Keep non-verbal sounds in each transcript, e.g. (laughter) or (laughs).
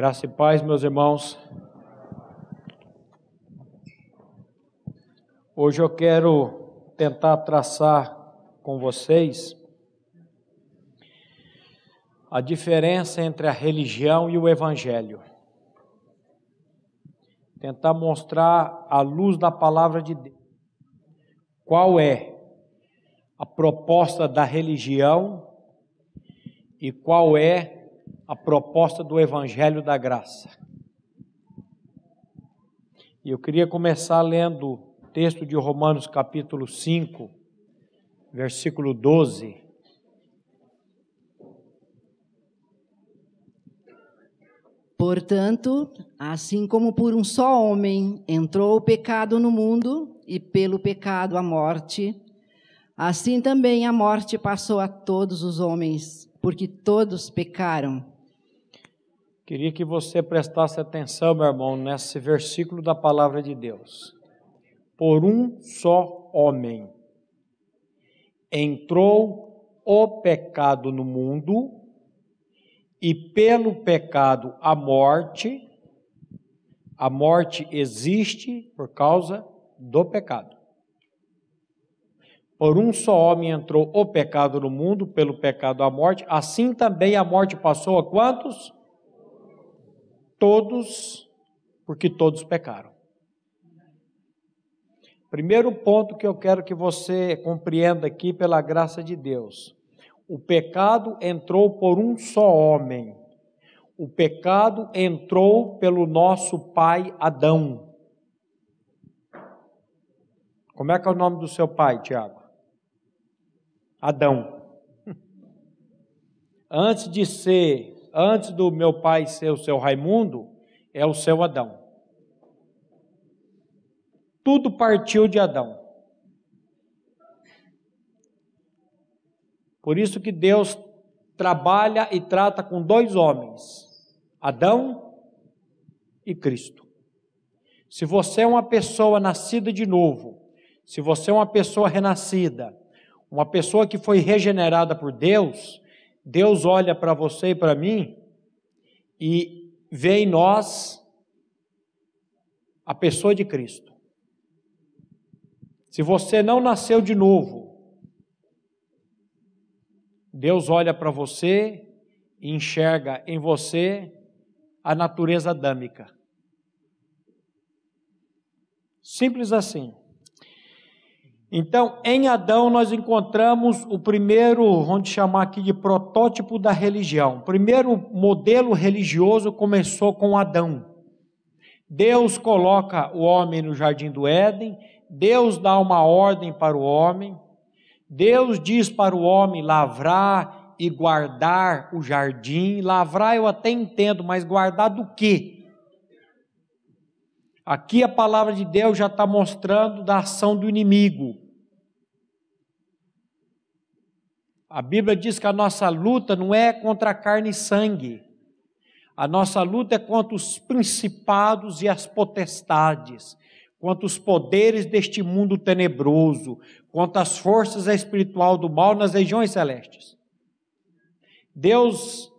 Graça e paz, meus irmãos. Hoje eu quero tentar traçar com vocês a diferença entre a religião e o evangelho. Tentar mostrar à luz da palavra de Deus qual é a proposta da religião e qual é a proposta do Evangelho da Graça. E eu queria começar lendo o texto de Romanos capítulo 5, versículo 12. Portanto, assim como por um só homem entrou o pecado no mundo, e pelo pecado a morte, assim também a morte passou a todos os homens, porque todos pecaram. Queria que você prestasse atenção, meu irmão, nesse versículo da palavra de Deus. Por um só homem entrou o pecado no mundo, e pelo pecado a morte. A morte existe por causa do pecado. Por um só homem entrou o pecado no mundo, pelo pecado a morte, assim também a morte passou a quantos? Todos, porque todos pecaram. Primeiro ponto que eu quero que você compreenda aqui, pela graça de Deus: o pecado entrou por um só homem. O pecado entrou pelo nosso pai Adão. Como é que é o nome do seu pai, Tiago? Adão. (laughs) Antes de ser antes do meu pai ser o seu Raimundo, é o seu Adão. Tudo partiu de Adão. Por isso que Deus trabalha e trata com dois homens, Adão e Cristo. Se você é uma pessoa nascida de novo, se você é uma pessoa renascida, uma pessoa que foi regenerada por Deus, Deus olha para você e para mim e vê em nós a pessoa de Cristo. Se você não nasceu de novo, Deus olha para você e enxerga em você a natureza adâmica. Simples assim. Então, em Adão nós encontramos o primeiro, vamos chamar aqui de protótipo da religião. O primeiro modelo religioso começou com Adão. Deus coloca o homem no jardim do Éden, Deus dá uma ordem para o homem, Deus diz para o homem lavrar e guardar o jardim. Lavrar eu até entendo, mas guardar do quê? Aqui a palavra de Deus já está mostrando da ação do inimigo. A Bíblia diz que a nossa luta não é contra carne e sangue. A nossa luta é contra os principados e as potestades, contra os poderes deste mundo tenebroso, contra as forças espiritual do mal nas regiões celestes. Deus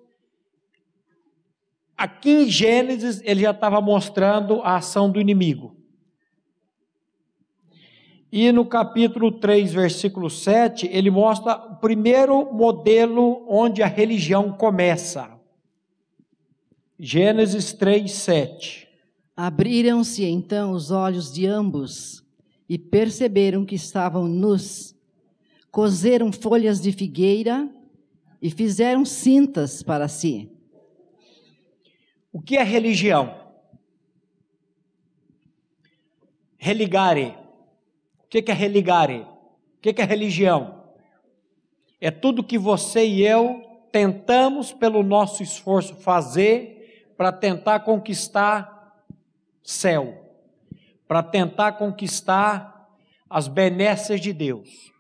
Aqui em Gênesis, ele já estava mostrando a ação do inimigo. E no capítulo 3, versículo 7, ele mostra o primeiro modelo onde a religião começa. Gênesis 3, 7. Abriram-se então os olhos de ambos e perceberam que estavam nus. Cozeram folhas de figueira e fizeram cintas para si. O que é religião? Religare. O que é religare? O que é religião? É tudo que você e eu tentamos, pelo nosso esforço, fazer para tentar conquistar céu, para tentar conquistar as benesses de Deus.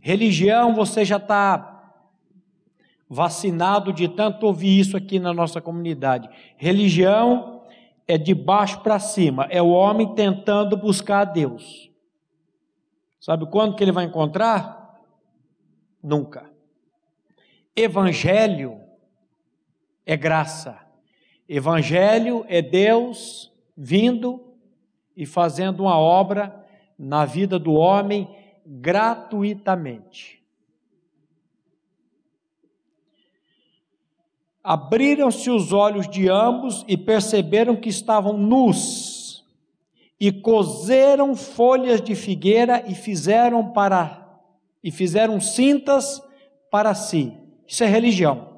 Religião, você já está vacinado de tanto ouvir isso aqui na nossa comunidade. Religião é de baixo para cima, é o homem tentando buscar a Deus. Sabe quando que ele vai encontrar? Nunca. Evangelho é graça. Evangelho é Deus vindo e fazendo uma obra na vida do homem gratuitamente. Abriram-se os olhos de ambos e perceberam que estavam nus, e coseram folhas de figueira e fizeram para e fizeram cintas para si. Isso é religião.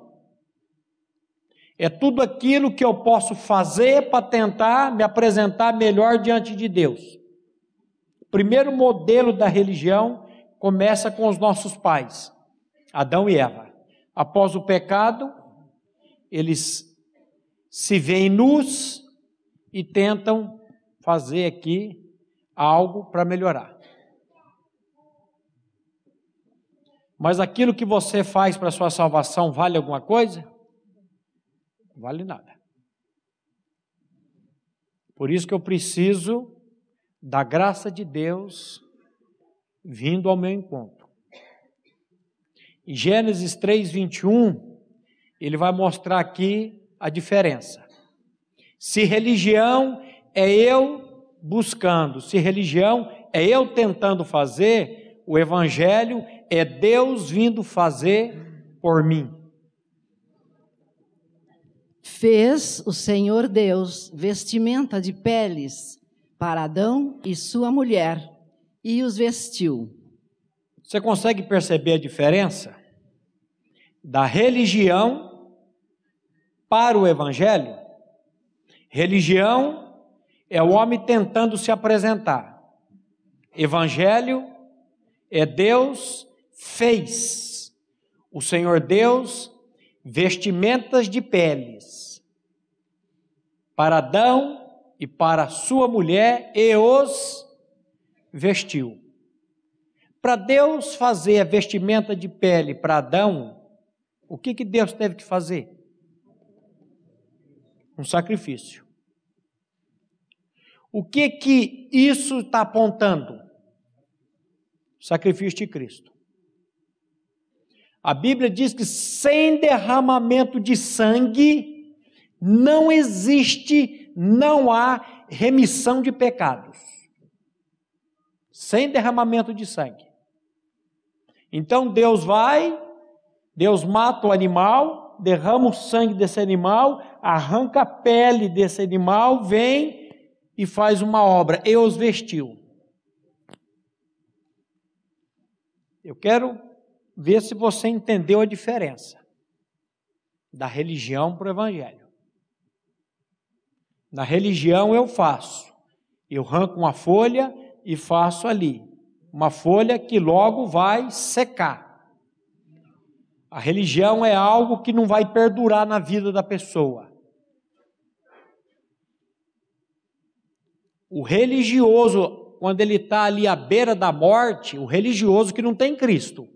É tudo aquilo que eu posso fazer para tentar me apresentar melhor diante de Deus. O primeiro modelo da religião começa com os nossos pais, Adão e Eva. Após o pecado, eles se veem nus e tentam fazer aqui algo para melhorar. Mas aquilo que você faz para sua salvação vale alguma coisa? Vale nada. Por isso que eu preciso da graça de Deus vindo ao meu encontro. Em Gênesis 3, 21, ele vai mostrar aqui a diferença. Se religião é eu buscando, se religião é eu tentando fazer, o evangelho é Deus vindo fazer por mim. Fez o Senhor Deus vestimenta de peles para Adão e sua mulher e os vestiu. Você consegue perceber a diferença? da religião para o evangelho. Religião é o homem tentando se apresentar. Evangelho é Deus fez. O Senhor Deus vestimentas de peles para Adão e para sua mulher e os vestiu. Para Deus fazer a vestimenta de pele para Adão, o que, que Deus teve que fazer? Um sacrifício. O que que isso está apontando? sacrifício de Cristo. A Bíblia diz que sem derramamento de sangue não existe, não há remissão de pecados. Sem derramamento de sangue. Então Deus vai, Deus mata o animal, derrama o sangue desse animal, arranca a pele desse animal, vem e faz uma obra, e os vestiu. Eu quero ver se você entendeu a diferença da religião para o evangelho. Na religião eu faço, eu arranco uma folha e faço ali, uma folha que logo vai secar. A religião é algo que não vai perdurar na vida da pessoa. O religioso, quando ele está ali à beira da morte, o religioso que não tem Cristo,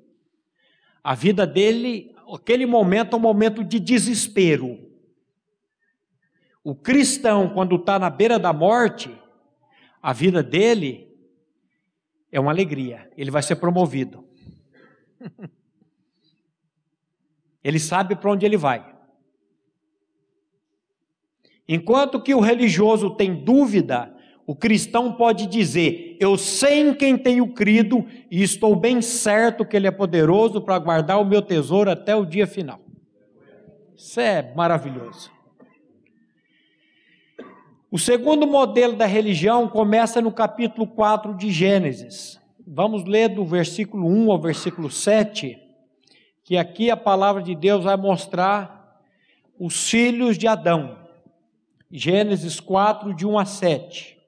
a vida dele, aquele momento é um momento de desespero. O cristão, quando está na beira da morte, a vida dele é uma alegria, ele vai ser promovido. (laughs) Ele sabe para onde ele vai. Enquanto que o religioso tem dúvida, o cristão pode dizer: Eu sei em quem tenho crido e estou bem certo que Ele é poderoso para guardar o meu tesouro até o dia final. Isso é maravilhoso. O segundo modelo da religião começa no capítulo 4 de Gênesis. Vamos ler do versículo 1 ao versículo 7 que aqui a palavra de Deus vai mostrar os filhos de Adão. Gênesis 4, de 1 a 7.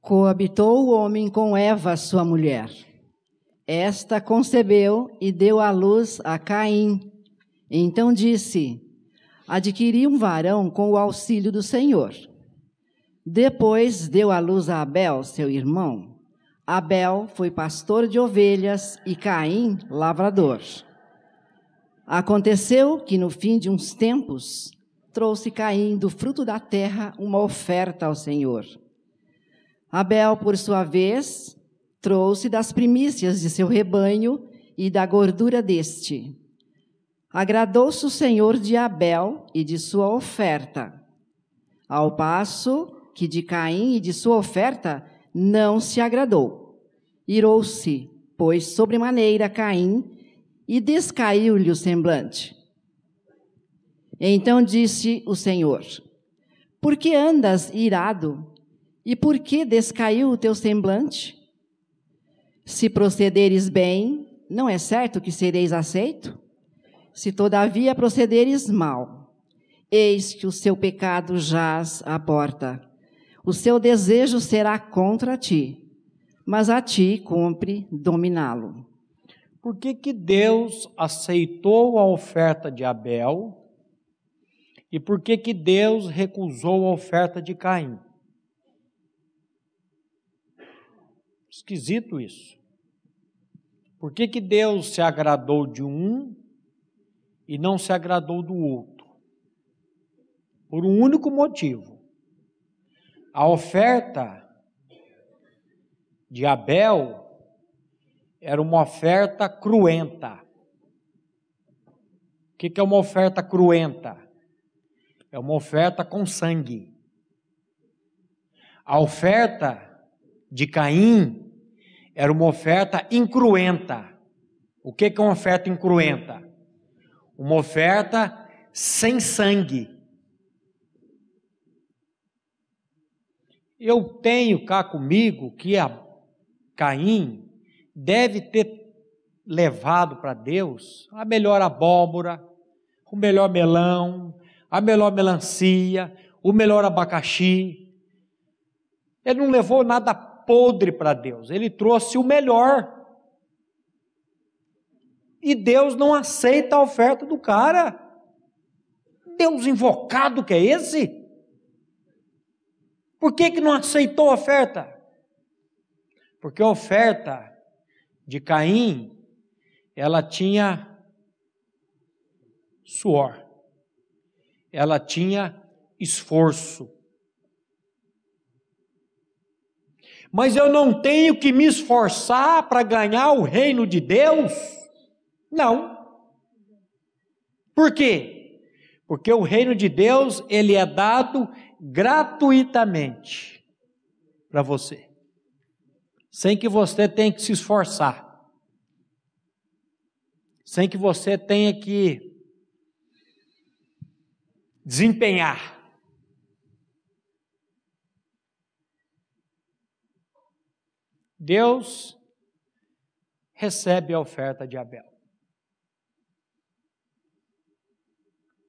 Coabitou o homem com Eva, sua mulher. Esta concebeu e deu à luz a Caim. Então disse: Adquiri um varão com o auxílio do Senhor. Depois deu à luz a Abel, seu irmão. Abel foi pastor de ovelhas e Caim, lavrador. Aconteceu que no fim de uns tempos trouxe Caim do fruto da terra uma oferta ao Senhor. Abel, por sua vez, trouxe das primícias de seu rebanho e da gordura deste. Agradou-se o Senhor de Abel e de sua oferta, ao passo que de Caim e de sua oferta não se agradou. Irou-se, pois, sobremaneira Caim e descaiu-lhe o semblante. Então disse o Senhor: Por que andas irado? E por que descaiu o teu semblante? Se procederes bem, não é certo que sereis aceito? Se todavia procederes mal, eis que o seu pecado jaz à porta. O seu desejo será contra ti, mas a ti cumpre dominá-lo. Por que, que Deus aceitou a oferta de Abel e por que, que Deus recusou a oferta de Caim? Esquisito isso. Por que, que Deus se agradou de um e não se agradou do outro? Por um único motivo. A oferta de Abel era uma oferta cruenta. O que é uma oferta cruenta? É uma oferta com sangue. A oferta de Caim era uma oferta incruenta. O que é uma oferta incruenta? Uma oferta sem sangue. Eu tenho cá comigo que a Caim deve ter levado para Deus a melhor abóbora, o melhor melão, a melhor melancia, o melhor abacaxi. Ele não levou nada podre para Deus, ele trouxe o melhor. E Deus não aceita a oferta do cara. Deus invocado que é esse? Por que, que não aceitou a oferta? Porque a oferta de Caim, ela tinha suor, ela tinha esforço. Mas eu não tenho que me esforçar para ganhar o reino de Deus? Não. Por quê? Porque o reino de Deus, ele é dado gratuitamente para você sem que você tenha que se esforçar, sem que você tenha que desempenhar. Deus recebe a oferta de Abel.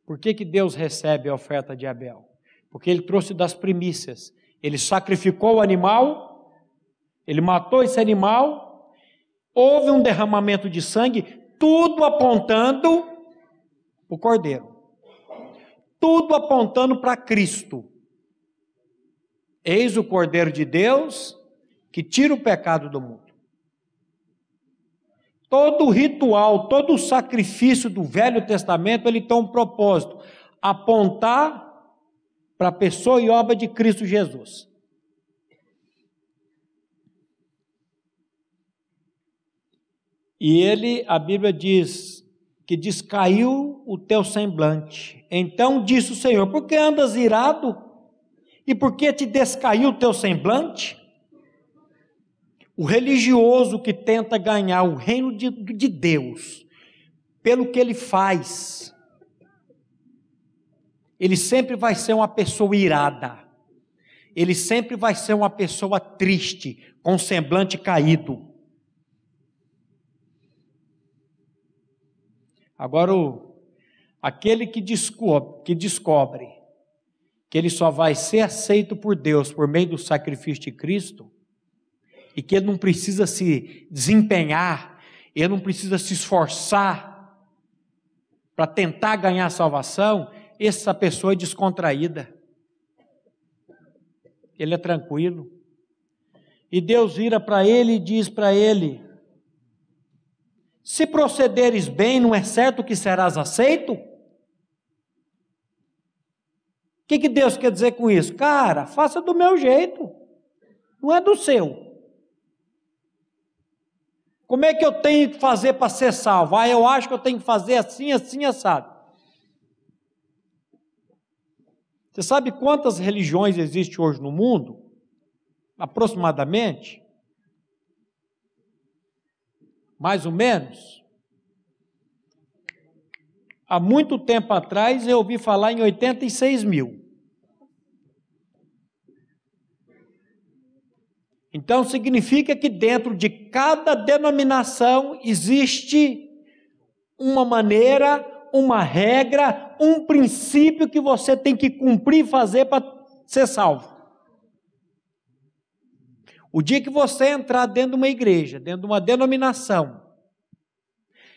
Por que, que Deus recebe a oferta de Abel? Porque ele trouxe das primícias. Ele sacrificou o animal ele matou esse animal, houve um derramamento de sangue, tudo apontando o cordeiro. Tudo apontando para Cristo. Eis o cordeiro de Deus que tira o pecado do mundo. Todo o ritual, todo o sacrifício do Velho Testamento, ele tem um propósito: apontar para a pessoa e obra de Cristo Jesus. E ele, a Bíblia diz que descaiu o teu semblante. Então disse o Senhor: Por que andas irado? E por que te descaiu o teu semblante? O religioso que tenta ganhar o reino de, de Deus, pelo que ele faz, ele sempre vai ser uma pessoa irada, ele sempre vai ser uma pessoa triste, com semblante caído. Agora, o, aquele que descobre, que descobre que ele só vai ser aceito por Deus por meio do sacrifício de Cristo, e que ele não precisa se desempenhar, ele não precisa se esforçar para tentar ganhar a salvação, essa pessoa é descontraída. Ele é tranquilo. E Deus vira para ele e diz para ele: se procederes bem, não é certo que serás aceito? O que, que Deus quer dizer com isso? Cara, faça do meu jeito, não é do seu. Como é que eu tenho que fazer para ser salvo? Ah, eu acho que eu tenho que fazer assim, assim, assado. Você sabe quantas religiões existem hoje no mundo? Aproximadamente? Mais ou menos? Há muito tempo atrás eu ouvi falar em 86 mil. Então significa que dentro de cada denominação existe uma maneira, uma regra, um princípio que você tem que cumprir e fazer para ser salvo. O dia que você entrar dentro de uma igreja, dentro de uma denominação,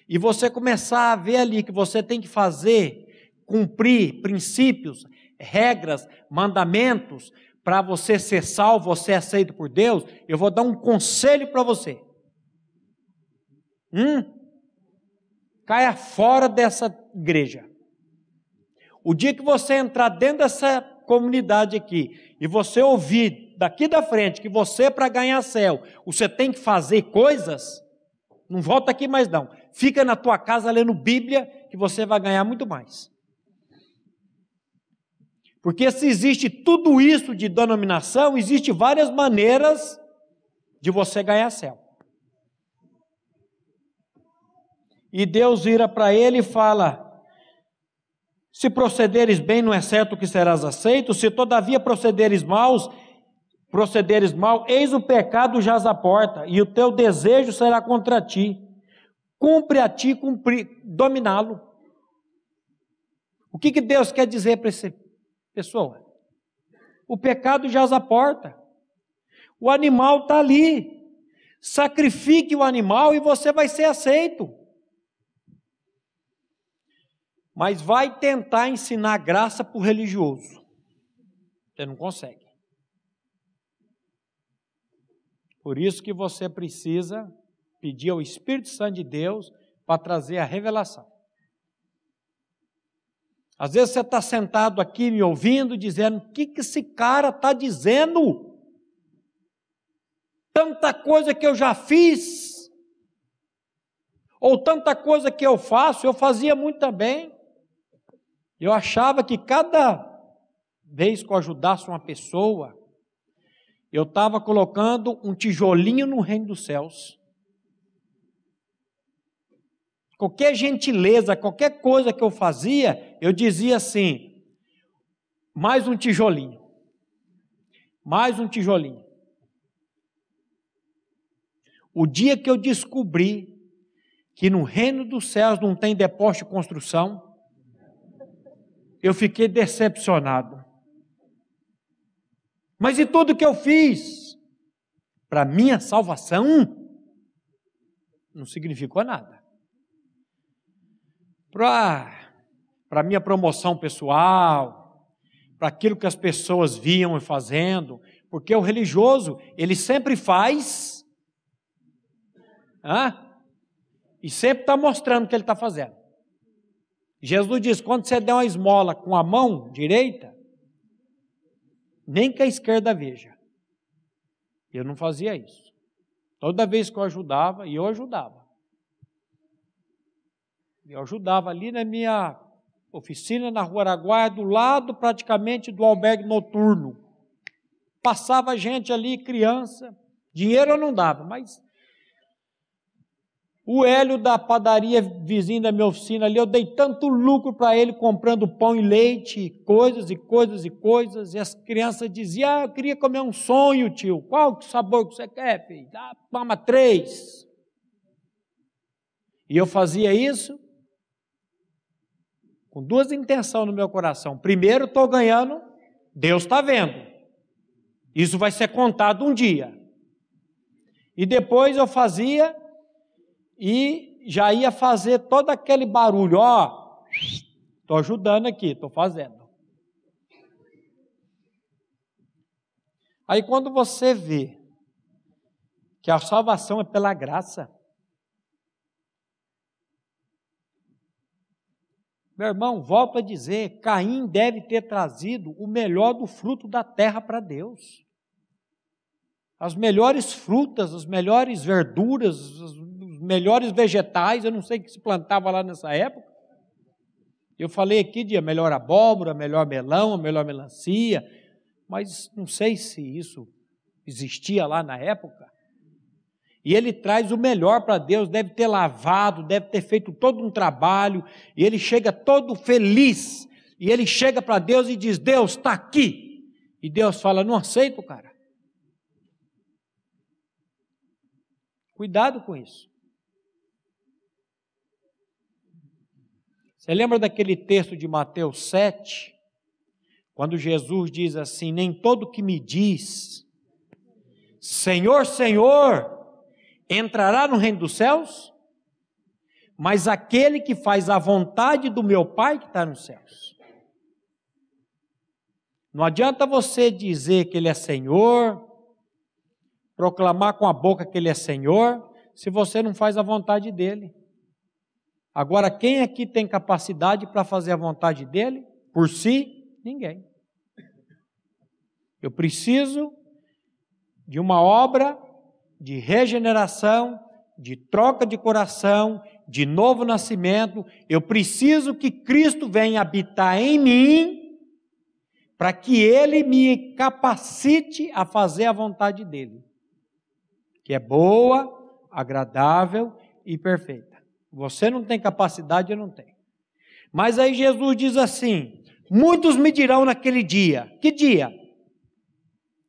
e você começar a ver ali que você tem que fazer, cumprir princípios, regras, mandamentos, para você ser salvo, você é aceito por Deus, eu vou dar um conselho para você. Hum? Caia fora dessa igreja. O dia que você entrar dentro dessa comunidade aqui e você ouvir daqui da frente que você, para ganhar céu, você tem que fazer coisas, não volta aqui mais não. Fica na tua casa lendo Bíblia que você vai ganhar muito mais. Porque se existe tudo isso de denominação, existe várias maneiras de você ganhar céu. E Deus vira para ele e fala: Se procederes bem, não é certo que serás aceito, se todavia procederes maus, procederes mal, eis o pecado jaz à porta, e o teu desejo será contra ti. Cumpre a ti dominá-lo. O que, que Deus quer dizer para esse pessoa. O pecado jaz à porta. O animal está ali. Sacrifique o animal e você vai ser aceito. Mas vai tentar ensinar graça para o religioso. Você não consegue. Por isso que você precisa pedir ao Espírito Santo de Deus para trazer a revelação. Às vezes você está sentado aqui me ouvindo, dizendo: o que, que esse cara está dizendo? Tanta coisa que eu já fiz, ou tanta coisa que eu faço, eu fazia muito bem. Eu achava que cada vez que eu ajudasse uma pessoa, eu estava colocando um tijolinho no reino dos céus qualquer gentileza, qualquer coisa que eu fazia, eu dizia assim: mais um tijolinho, mais um tijolinho. O dia que eu descobri que no reino dos céus não tem depósito de construção, eu fiquei decepcionado. Mas e tudo que eu fiz para minha salvação não significou nada para a minha promoção pessoal, para aquilo que as pessoas viam e fazendo, porque o religioso, ele sempre faz, ah, e sempre está mostrando o que ele está fazendo. Jesus diz: quando você der uma esmola com a mão direita, nem que a esquerda veja. Eu não fazia isso. Toda vez que eu ajudava, e eu ajudava, eu ajudava ali na minha oficina na Rua Araguaia, do lado praticamente do albergue noturno. Passava gente ali, criança. Dinheiro eu não dava, mas o Hélio da padaria vizinho da minha oficina ali, eu dei tanto lucro para ele comprando pão e leite, coisas e coisas e coisas, e as crianças diziam: Ah, eu queria comer um sonho, tio. Qual sabor que você quer, filho? Dá, toma três. E eu fazia isso, com duas intenções no meu coração. Primeiro, estou ganhando, Deus está vendo. Isso vai ser contado um dia. E depois eu fazia e já ia fazer todo aquele barulho, ó, estou ajudando aqui, estou fazendo. Aí quando você vê que a salvação é pela graça, Meu irmão, volto a dizer: Caim deve ter trazido o melhor do fruto da terra para Deus. As melhores frutas, as melhores verduras, os melhores vegetais, eu não sei o que se plantava lá nessa época. Eu falei aqui de melhor abóbora, melhor melão, melhor melancia, mas não sei se isso existia lá na época. E ele traz o melhor para Deus, deve ter lavado, deve ter feito todo um trabalho, e ele chega todo feliz, e ele chega para Deus e diz: Deus está aqui. E Deus fala: Não aceito, cara. Cuidado com isso. Você lembra daquele texto de Mateus 7? Quando Jesus diz assim: Nem todo que me diz, Senhor, Senhor, entrará no reino dos céus, mas aquele que faz a vontade do meu Pai que está nos céus. Não adianta você dizer que Ele é Senhor, proclamar com a boca que Ele é Senhor, se você não faz a vontade dEle. Agora, quem aqui tem capacidade para fazer a vontade dEle? Por si? Ninguém. Eu preciso de uma obra de regeneração, de troca de coração, de novo nascimento. Eu preciso que Cristo venha habitar em mim, para que Ele me capacite a fazer a vontade dEle, que é boa, agradável e perfeita. Você não tem capacidade, eu não tenho. Mas aí Jesus diz assim: muitos me dirão naquele dia. Que dia?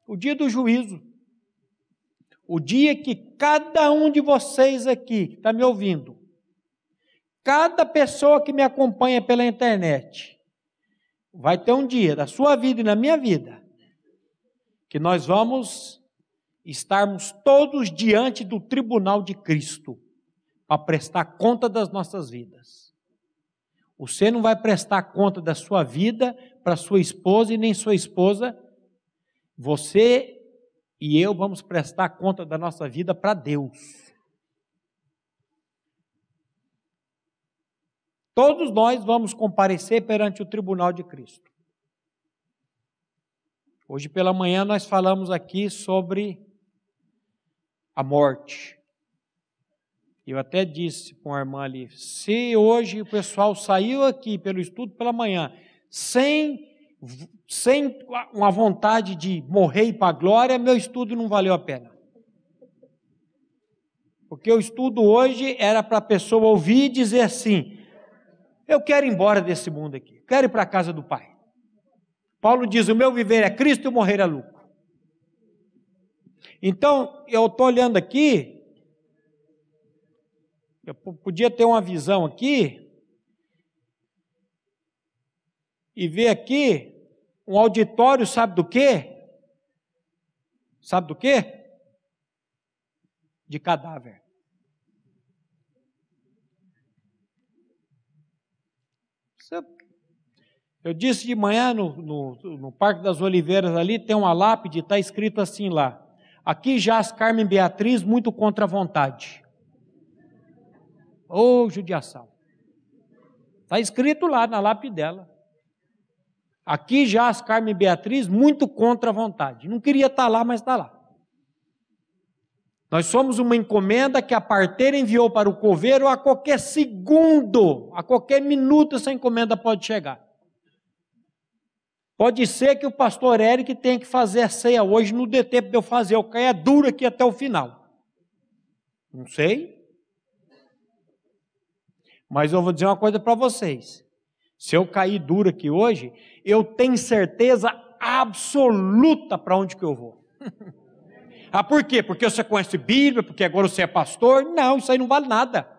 O dia do juízo. O dia que cada um de vocês aqui, que está me ouvindo, cada pessoa que me acompanha pela internet, vai ter um dia da sua vida e na minha vida, que nós vamos estarmos todos diante do tribunal de Cristo para prestar conta das nossas vidas. Você não vai prestar conta da sua vida para sua esposa e nem sua esposa. Você e eu vamos prestar conta da nossa vida para Deus. Todos nós vamos comparecer perante o tribunal de Cristo. Hoje pela manhã nós falamos aqui sobre a morte. Eu até disse para uma irmã ali: se hoje o pessoal saiu aqui pelo estudo pela manhã, sem sem uma vontade de morrer para a glória, meu estudo não valeu a pena. Porque o estudo hoje era para a pessoa ouvir e dizer assim: eu quero ir embora desse mundo aqui, quero ir para a casa do Pai. Paulo diz: o meu viver é Cristo e o morrer é lucro. Então, eu estou olhando aqui, eu podia ter uma visão aqui, e ver aqui um auditório, sabe do quê? Sabe do quê? De cadáver. Eu disse de manhã no, no, no Parque das Oliveiras ali, tem uma lápide, está escrito assim lá. Aqui jaz Carmen Beatriz muito contra a vontade. Ô oh, judiação. Está escrito lá na lápide dela. Aqui já as Carmen Beatriz, muito contra a vontade. Não queria estar lá, mas está lá. Nós somos uma encomenda que a parteira enviou para o coveiro a qualquer segundo, a qualquer minuto essa encomenda pode chegar. Pode ser que o pastor Eric tenha que fazer a ceia hoje, não dê tempo de eu fazer, eu caia duro aqui até o final. Não sei. Mas eu vou dizer uma coisa para vocês. Se eu cair duro aqui hoje, eu tenho certeza absoluta para onde que eu vou. (laughs) ah, por quê? Porque você conhece Bíblia, porque agora você é pastor? Não, isso aí não vale nada.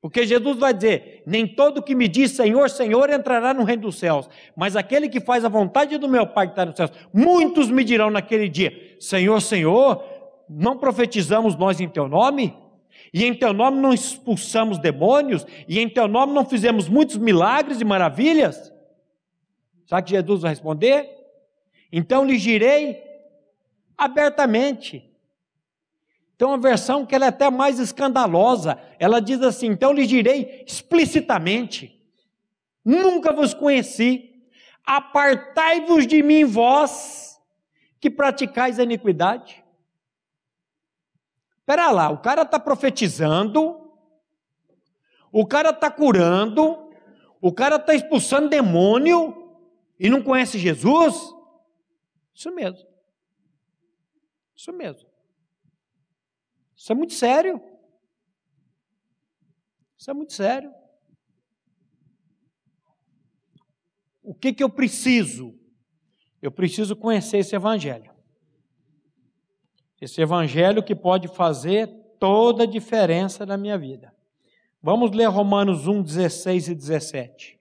Porque Jesus vai dizer: Nem todo que me diz Senhor, Senhor entrará no reino dos céus, mas aquele que faz a vontade do meu Pai que está nos céus. Muitos me dirão naquele dia: Senhor, Senhor, não profetizamos nós em teu nome? E em teu nome não expulsamos demônios? E em teu nome não fizemos muitos milagres e maravilhas? Sabe que Jesus vai responder? Então lhe direi abertamente. Então a versão que ela é até mais escandalosa, ela diz assim: então lhe direi explicitamente: nunca vos conheci, apartai-vos de mim, vós que praticais a iniquidade. Pera lá, o cara está profetizando, o cara está curando, o cara está expulsando demônio e não conhece Jesus? Isso mesmo. Isso mesmo. Isso é muito sério. Isso é muito sério. O que, que eu preciso? Eu preciso conhecer esse Evangelho. Esse Evangelho que pode fazer toda a diferença na minha vida. Vamos ler Romanos 1, 16 e 17.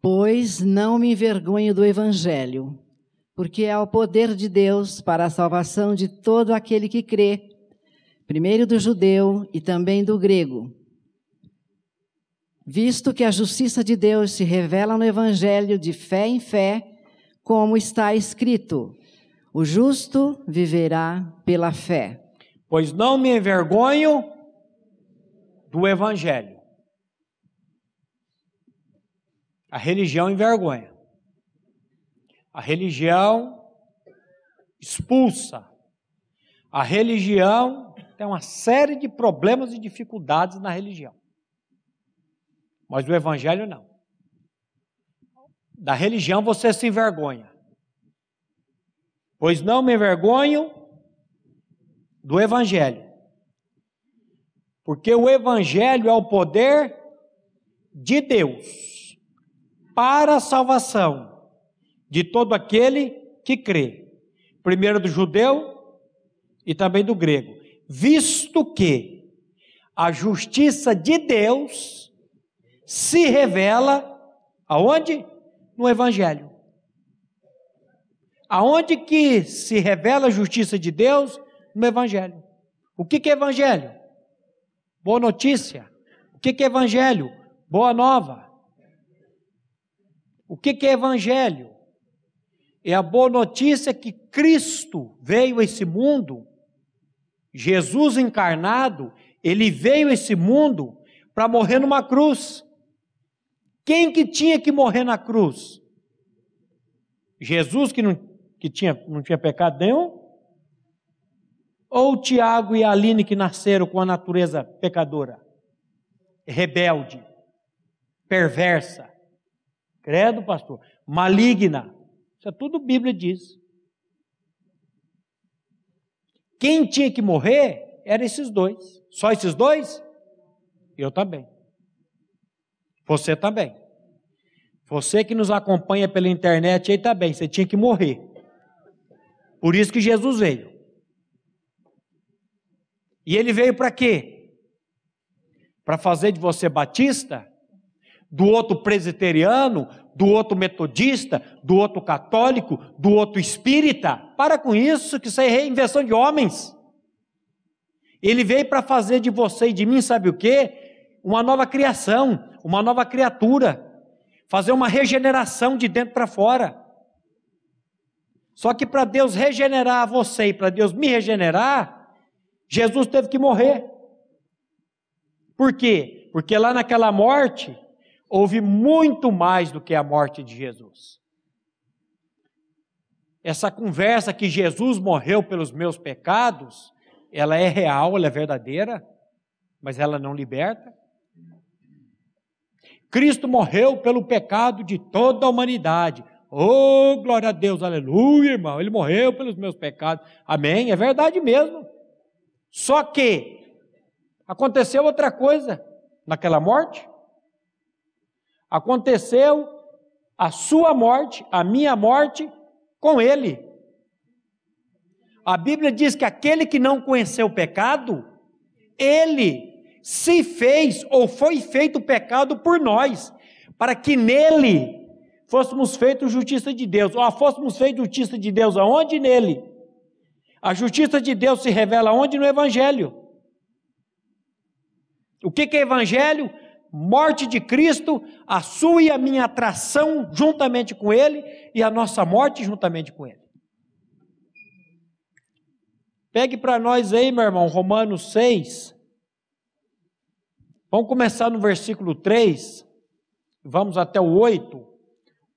Pois não me envergonho do Evangelho, porque é o poder de Deus para a salvação de todo aquele que crê, primeiro do judeu e também do grego. Visto que a justiça de Deus se revela no Evangelho de fé em fé, como está escrito: o justo viverá pela fé. Pois não me envergonho do Evangelho A religião envergonha. A religião expulsa. A religião tem uma série de problemas e dificuldades na religião. Mas o evangelho não. Da religião você se envergonha. Pois não me envergonho do evangelho. Porque o evangelho é o poder de Deus para a salvação de todo aquele que crê, primeiro do judeu e também do grego, visto que a justiça de Deus se revela aonde? No evangelho. Aonde que se revela a justiça de Deus? No evangelho. O que que é evangelho? Boa notícia. O que que é evangelho? Boa nova. O que, é evangelho? É a boa notícia que Cristo veio a esse mundo, Jesus encarnado, ele veio a esse mundo para morrer numa cruz. Quem que tinha que morrer na cruz? Jesus que não, que tinha, não tinha pecado nenhum? Ou Tiago e Aline que nasceram com a natureza pecadora, rebelde, perversa? Credo, pastor. Maligna. Isso é tudo Bíblia diz. Quem tinha que morrer eram esses dois. Só esses dois? Eu também. Você também. Você que nos acompanha pela internet aí também, você tinha que morrer. Por isso que Jesus veio. E ele veio para quê? Para fazer de você batista do outro presbiteriano, do outro metodista, do outro católico, do outro espírita. Para com isso, que isso é reinvenção de homens. Ele veio para fazer de você e de mim, sabe o quê? Uma nova criação, uma nova criatura. Fazer uma regeneração de dentro para fora. Só que para Deus regenerar você e para Deus me regenerar, Jesus teve que morrer. Por quê? Porque lá naquela morte, houve muito mais do que a morte de Jesus. Essa conversa que Jesus morreu pelos meus pecados, ela é real, ela é verdadeira, mas ela não liberta. Cristo morreu pelo pecado de toda a humanidade. Oh, glória a Deus, aleluia, irmão. Ele morreu pelos meus pecados. Amém, é verdade mesmo. Só que aconteceu outra coisa naquela morte. Aconteceu a sua morte, a minha morte, com ele. A Bíblia diz que aquele que não conheceu o pecado, ele se fez ou foi feito pecado por nós, para que nele fôssemos feitos justiça de Deus. Ou fôssemos feitos justiça de Deus aonde? Nele. A justiça de Deus se revela onde? No Evangelho. O que, que é Evangelho? morte de Cristo, a sua e a minha atração juntamente com Ele e a nossa morte juntamente com Ele. Pegue para nós aí, meu irmão, Romanos 6. Vamos começar no versículo 3, vamos até o 8.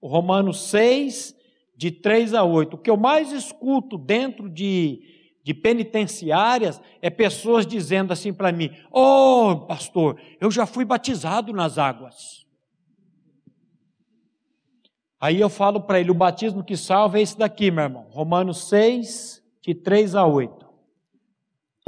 O Romanos 6, de 3 a 8. O que eu mais escuto dentro de, de penitenciárias é pessoas dizendo assim para mim: oh, pastor, eu já fui batizado nas águas. Aí eu falo para ele: o batismo que salva é esse daqui, meu irmão. Romanos 6, de 3 a 8.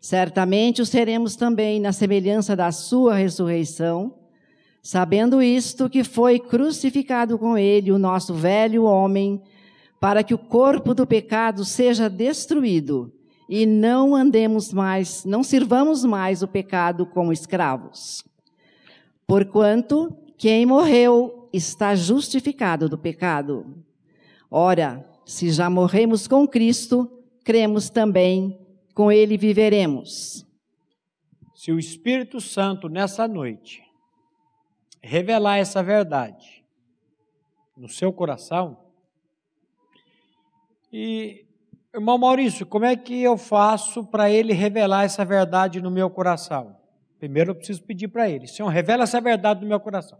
certamente o seremos também na semelhança da sua ressurreição, sabendo isto que foi crucificado com ele o nosso velho homem, para que o corpo do pecado seja destruído e não andemos mais, não sirvamos mais o pecado como escravos. Porquanto quem morreu está justificado do pecado. Ora, se já morremos com Cristo, cremos também com ele viveremos. Se o Espírito Santo nessa noite revelar essa verdade no seu coração, e irmão Maurício, como é que eu faço para ele revelar essa verdade no meu coração? Primeiro eu preciso pedir para ele, Senhor, revela essa verdade no meu coração.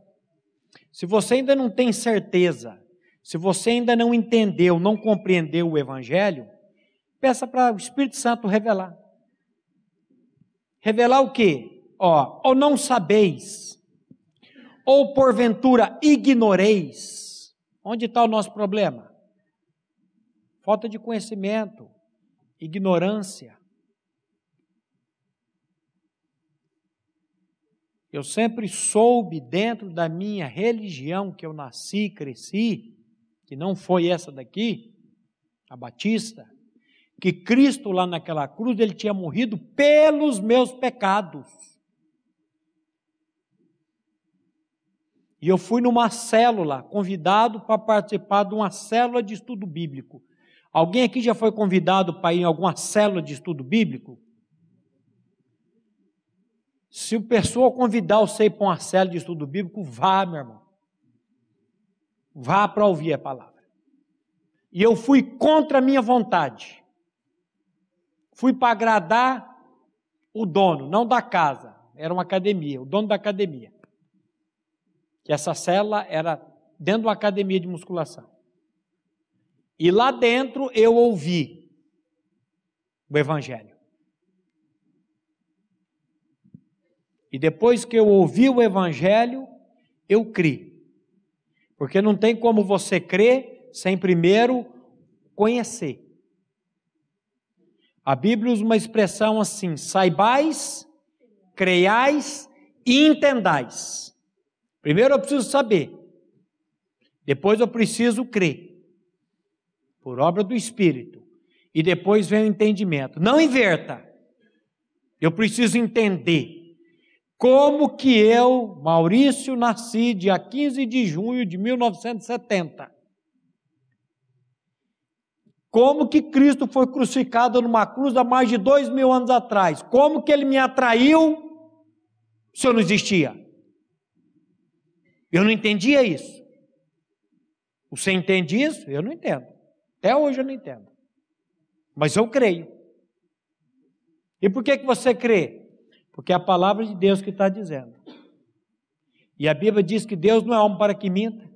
Se você ainda não tem certeza, se você ainda não entendeu, não compreendeu o Evangelho, peça para o Espírito Santo revelar. Revelar o quê? Ó, ou não sabeis, ou porventura ignoreis. Onde está o nosso problema? Falta de conhecimento, ignorância. Eu sempre soube dentro da minha religião que eu nasci, cresci, que não foi essa daqui, a Batista, que Cristo lá naquela cruz ele tinha morrido pelos meus pecados. E eu fui numa célula, convidado para participar de uma célula de estudo bíblico. Alguém aqui já foi convidado para ir em alguma célula de estudo bíblico? Se o pessoa convidar você para uma célula de estudo bíblico, vá, meu irmão. Vá para ouvir a palavra. E eu fui contra a minha vontade. Fui para agradar o dono, não da casa, era uma academia, o dono da academia. Que essa célula era dentro de uma academia de musculação. E lá dentro eu ouvi o evangelho. E depois que eu ouvi o Evangelho, eu criei. Porque não tem como você crer sem primeiro conhecer. A Bíblia usa uma expressão assim: saibais, creiais e entendais. Primeiro eu preciso saber, depois eu preciso crer, por obra do Espírito, e depois vem o entendimento. Não inverta, eu preciso entender. Como que eu, Maurício, nasci dia 15 de junho de 1970? Como que Cristo foi crucificado numa cruz há mais de dois mil anos atrás? Como que ele me atraiu se eu não existia? Eu não entendia isso. Você entende isso? Eu não entendo. Até hoje eu não entendo. Mas eu creio. E por que, que você crê? Porque é a palavra de Deus que está dizendo. E a Bíblia diz que Deus não é homem para que minta,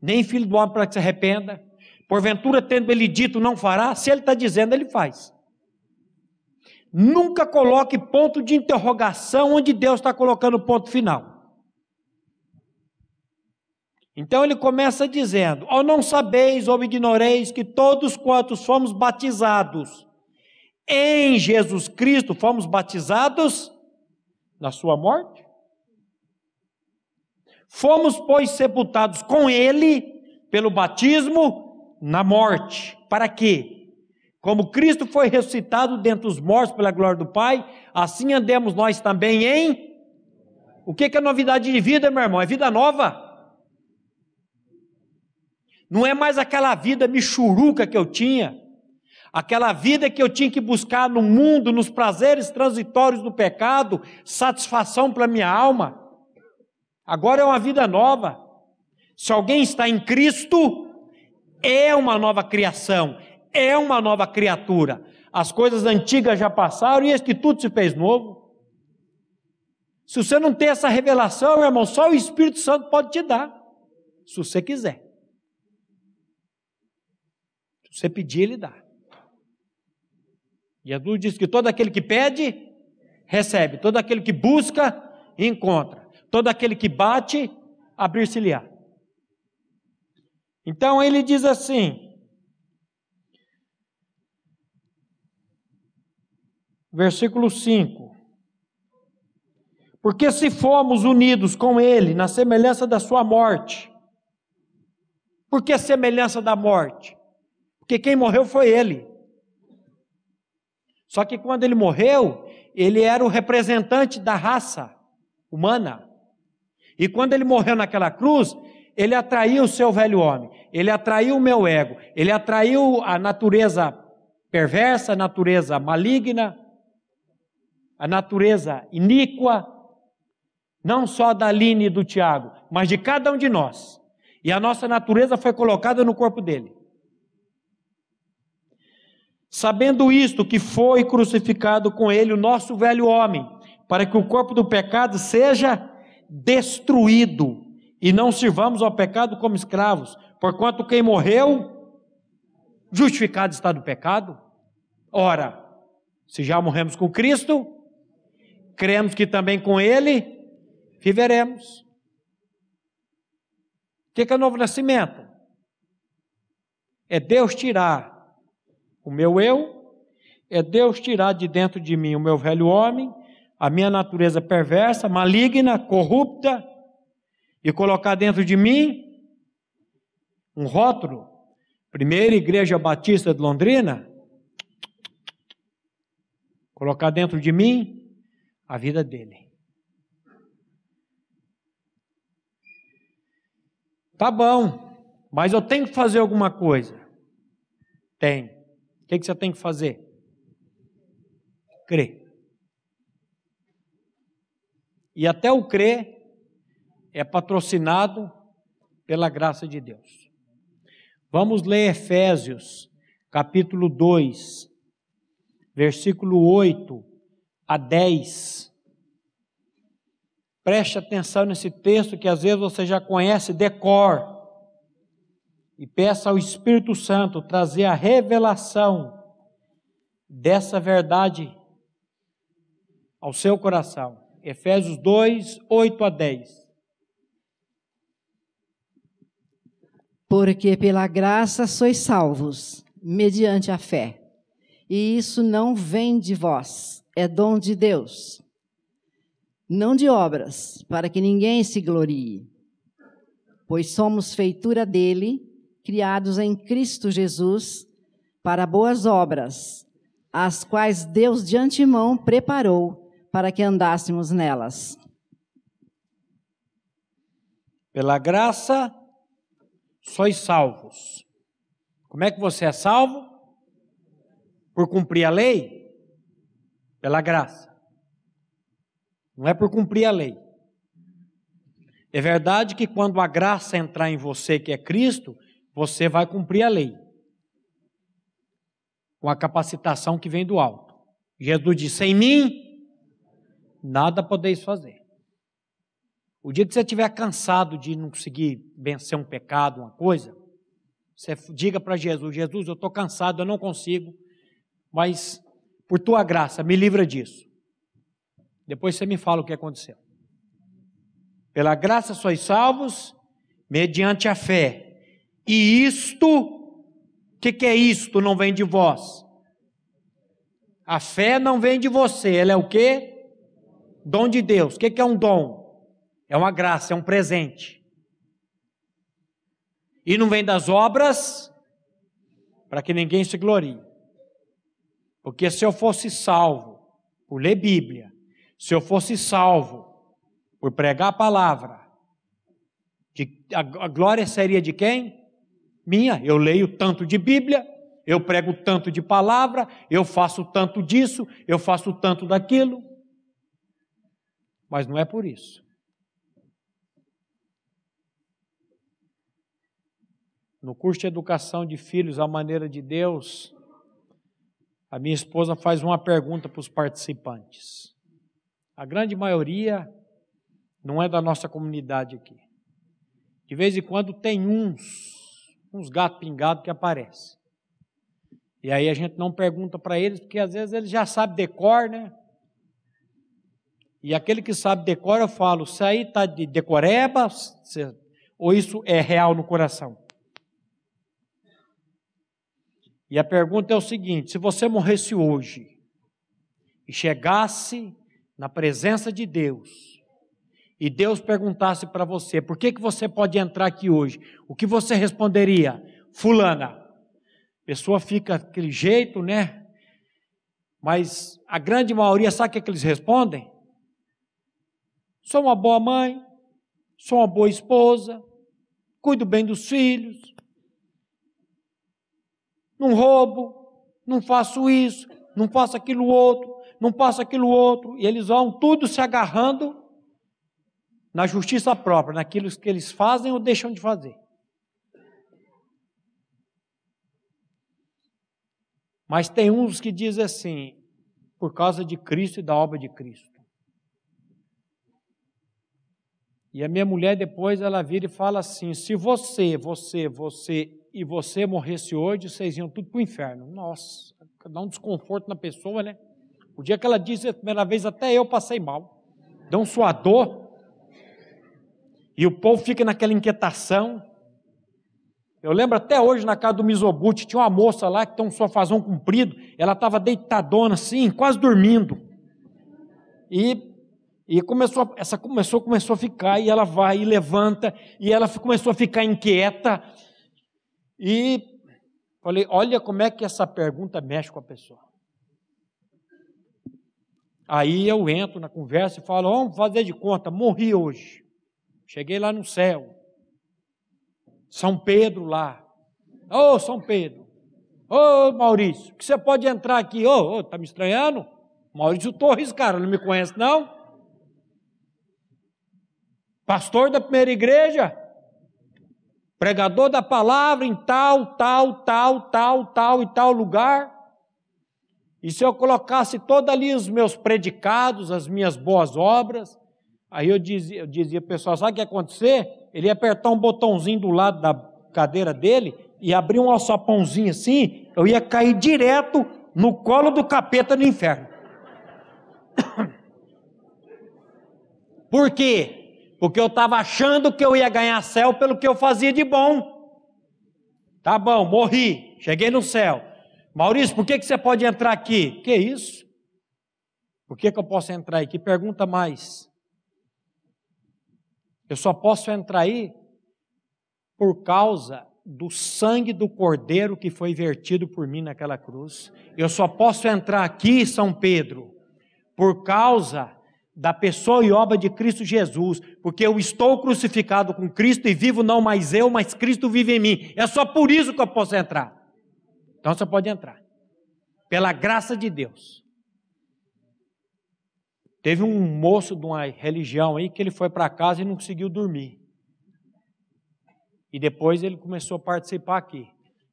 nem filho do homem para que se arrependa. Porventura, tendo ele dito, não fará, se ele está dizendo, ele faz. Nunca coloque ponto de interrogação onde Deus está colocando ponto final. Então ele começa dizendo: Ou não sabeis ou ignoreis que todos quantos fomos batizados em Jesus Cristo, fomos batizados na sua morte? Fomos, pois, sepultados com ele pelo batismo na morte. Para quê? Como Cristo foi ressuscitado dentre os mortos pela glória do Pai, assim andemos nós também em. O que é novidade de vida, meu irmão? É vida nova. Não é mais aquela vida michuruca que eu tinha, aquela vida que eu tinha que buscar no mundo, nos prazeres transitórios do pecado, satisfação para minha alma. Agora é uma vida nova. Se alguém está em Cristo, é uma nova criação, é uma nova criatura. As coisas antigas já passaram e este tudo se fez novo. Se você não tem essa revelação, meu irmão, só o Espírito Santo pode te dar, se você quiser. Se você pedir, ele dá. Jesus diz que todo aquele que pede, recebe. Todo aquele que busca, encontra. Todo aquele que bate, abrir-se-lhe-á. Então ele diz assim, versículo 5: Porque se fomos unidos com ele na semelhança da sua morte, por que semelhança da morte? Porque quem morreu foi ele. Só que quando ele morreu, ele era o representante da raça humana. E quando ele morreu naquela cruz, ele atraiu o seu velho homem, ele atraiu o meu ego, ele atraiu a natureza perversa, a natureza maligna, a natureza iníqua, não só da Aline e do Tiago, mas de cada um de nós. E a nossa natureza foi colocada no corpo dele. Sabendo isto, que foi crucificado com ele o nosso velho homem, para que o corpo do pecado seja destruído e não sirvamos ao pecado como escravos, porquanto quem morreu, justificado está do pecado. Ora, se já morremos com Cristo, cremos que também com Ele viveremos. O que é novo nascimento? É Deus tirar o meu eu, é Deus tirar de dentro de mim o meu velho homem, a minha natureza perversa, maligna, corrupta, e colocar dentro de mim um rótulo, Primeira Igreja Batista de Londrina, colocar dentro de mim a vida dele. Tá bom, mas eu tenho que fazer alguma coisa. Tem que, que você tem que fazer? Crer. E até o crer é patrocinado pela graça de Deus. Vamos ler Efésios, capítulo 2, versículo 8 a 10. Preste atenção nesse texto que às vezes você já conhece decor e peça ao Espírito Santo trazer a revelação dessa verdade ao seu coração. Efésios 2, 8 a 10. Porque pela graça sois salvos, mediante a fé. E isso não vem de vós, é dom de Deus. Não de obras, para que ninguém se glorie. Pois somos feitura dele, criados em Cristo Jesus para boas obras, as quais Deus de antemão preparou para que andássemos nelas. Pela graça sois salvos. Como é que você é salvo? Por cumprir a lei? Pela graça. Não é por cumprir a lei. É verdade que quando a graça entrar em você, que é Cristo, você vai cumprir a lei. Com a capacitação que vem do alto. Jesus disse: Em mim, nada podeis fazer. O dia que você estiver cansado de não conseguir vencer um pecado, uma coisa, você diga para Jesus: Jesus, eu estou cansado, eu não consigo, mas por tua graça, me livra disso. Depois você me fala o que aconteceu. Pela graça sois salvos, mediante a fé. E isto, o que, que é isto? Não vem de vós. A fé não vem de você, ela é o que? Dom de Deus. O que, que é um dom? É uma graça, é um presente. E não vem das obras, para que ninguém se glorie. Porque se eu fosse salvo por ler Bíblia, se eu fosse salvo por pregar a palavra, a glória seria de quem? minha, eu leio tanto de Bíblia, eu prego tanto de palavra, eu faço tanto disso, eu faço tanto daquilo. Mas não é por isso. No curso de educação de filhos à maneira de Deus, a minha esposa faz uma pergunta para os participantes. A grande maioria não é da nossa comunidade aqui. De vez em quando tem uns, uns gatos pingados que aparecem. E aí a gente não pergunta para eles, porque às vezes eles já sabem decor, né? E aquele que sabe decor, eu falo, isso aí está de decoreba, ou isso é real no coração? E a pergunta é o seguinte: se você morresse hoje e chegasse na presença de Deus, e Deus perguntasse para você, por que, que você pode entrar aqui hoje? O que você responderia? Fulana. A pessoa fica daquele jeito, né? Mas a grande maioria, sabe o que, que eles respondem? Sou uma boa mãe, sou uma boa esposa, cuido bem dos filhos, não roubo, não faço isso, não faço aquilo outro, não faço aquilo outro, e eles vão tudo se agarrando na justiça própria, naquilo que eles fazem ou deixam de fazer. Mas tem uns que dizem assim, por causa de Cristo e da obra de Cristo. E a minha mulher depois ela vira e fala assim: se você, você, você e você morresse hoje, vocês iam tudo para o inferno. Nossa, dá um desconforto na pessoa, né? O dia que ela disse a primeira vez, até eu passei mal. Dá um suador. E o povo fica naquela inquietação. Eu lembro até hoje na casa do Mizobuti, tinha uma moça lá que tem um sofazão comprido, ela estava deitadona assim, quase dormindo. E, e começou, essa começou, começou a ficar, e ela vai e levanta, e ela começou a ficar inquieta, e falei: olha como é que essa pergunta mexe com a pessoa. Aí eu entro na conversa e falo: vamos fazer de conta, morri hoje. Cheguei lá no céu. São Pedro lá. Ô, oh, São Pedro. Ô, oh, Maurício, que você pode entrar aqui? Ô, oh, oh, tá me estranhando? Maurício Torres, cara, não me conhece não? Pastor da primeira igreja? Pregador da palavra em tal, tal, tal, tal, tal e tal lugar. E se eu colocasse todos ali os meus predicados, as minhas boas obras, aí eu dizia, eu dizia pessoal, sabe o que ia acontecer? Ele ia apertar um botãozinho do lado da cadeira dele e abrir um alçapãozinho assim, eu ia cair direto no colo do capeta no inferno. (coughs) Por quê? Porque eu estava achando que eu ia ganhar céu pelo que eu fazia de bom. Tá bom, morri, cheguei no céu. Maurício, por que, que você pode entrar aqui? Que isso? Por que, que eu posso entrar aí? Que pergunta mais. Eu só posso entrar aí por causa do sangue do cordeiro que foi vertido por mim naquela cruz. Eu só posso entrar aqui, São Pedro, por causa da pessoa e obra de Cristo Jesus, porque eu estou crucificado com Cristo e vivo não mais eu, mas Cristo vive em mim. É só por isso que eu posso entrar. Então você pode entrar. Pela graça de Deus. Teve um moço de uma religião aí que ele foi para casa e não conseguiu dormir. E depois ele começou a participar aqui.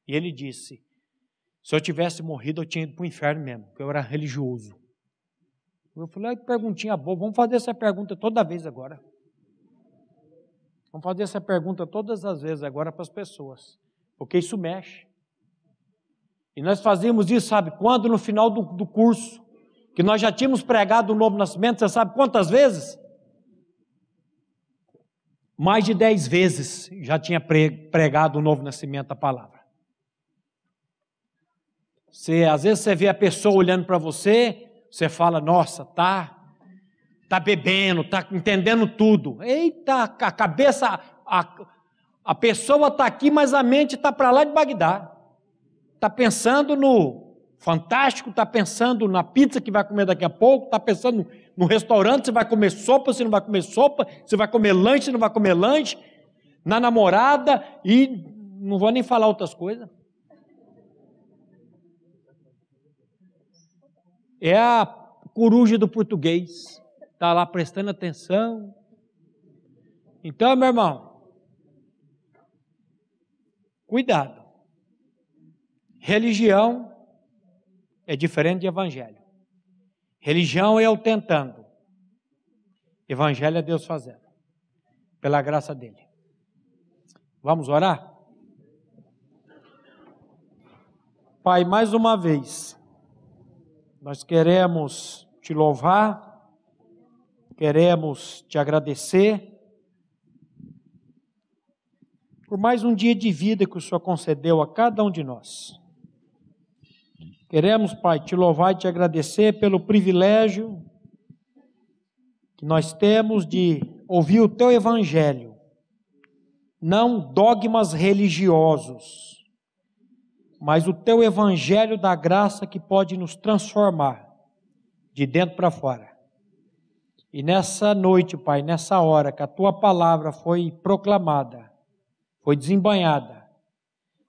E ele disse: se eu tivesse morrido, eu tinha ido para o inferno mesmo, porque eu era religioso. Eu falei, que perguntinha boa, vamos fazer essa pergunta toda vez agora. Vamos fazer essa pergunta todas as vezes agora para as pessoas, porque isso mexe. E nós fazíamos isso, sabe, quando? No final do, do curso, que nós já tínhamos pregado o novo nascimento, você sabe quantas vezes? Mais de dez vezes já tinha pregado o novo nascimento, a palavra. Você, às vezes você vê a pessoa olhando para você, você fala, nossa, tá, tá bebendo, tá entendendo tudo. Eita, a cabeça, a, a pessoa está aqui, mas a mente está para lá de Bagdá. Está pensando no fantástico, está pensando na pizza que vai comer daqui a pouco, está pensando no restaurante, se vai comer sopa, se não vai comer sopa, se vai comer lanche, se não vai comer lanche, na namorada e não vou nem falar outras coisas. É a coruja do português. Está lá prestando atenção. Então, meu irmão, cuidado. Religião é diferente de evangelho. Religião é eu tentando. Evangelho é Deus fazendo. Pela graça dele. Vamos orar? Pai, mais uma vez, nós queremos te louvar, queremos te agradecer por mais um dia de vida que o Senhor concedeu a cada um de nós. Queremos, Pai, te louvar e te agradecer pelo privilégio que nós temos de ouvir o teu evangelho, não dogmas religiosos, mas o teu evangelho da graça que pode nos transformar de dentro para fora. E nessa noite, Pai, nessa hora que a tua palavra foi proclamada, foi desembanhada,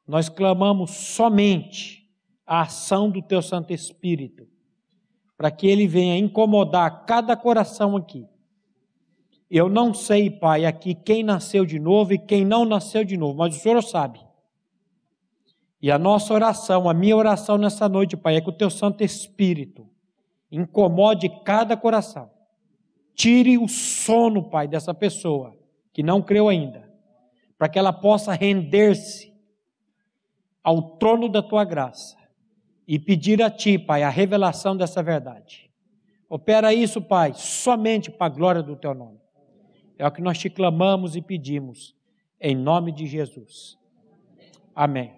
nós clamamos somente a ação do teu Santo Espírito para que ele venha incomodar cada coração aqui. Eu não sei, Pai, aqui quem nasceu de novo e quem não nasceu de novo, mas o Senhor sabe. E a nossa oração, a minha oração nessa noite, Pai, é que o teu Santo Espírito incomode cada coração. Tire o sono, Pai, dessa pessoa que não creu ainda, para que ela possa render-se ao trono da tua graça e pedir a Ti, Pai, a revelação dessa verdade. Opera isso, Pai, somente para a glória do Teu nome. É o que nós te clamamos e pedimos, em nome de Jesus. Amém.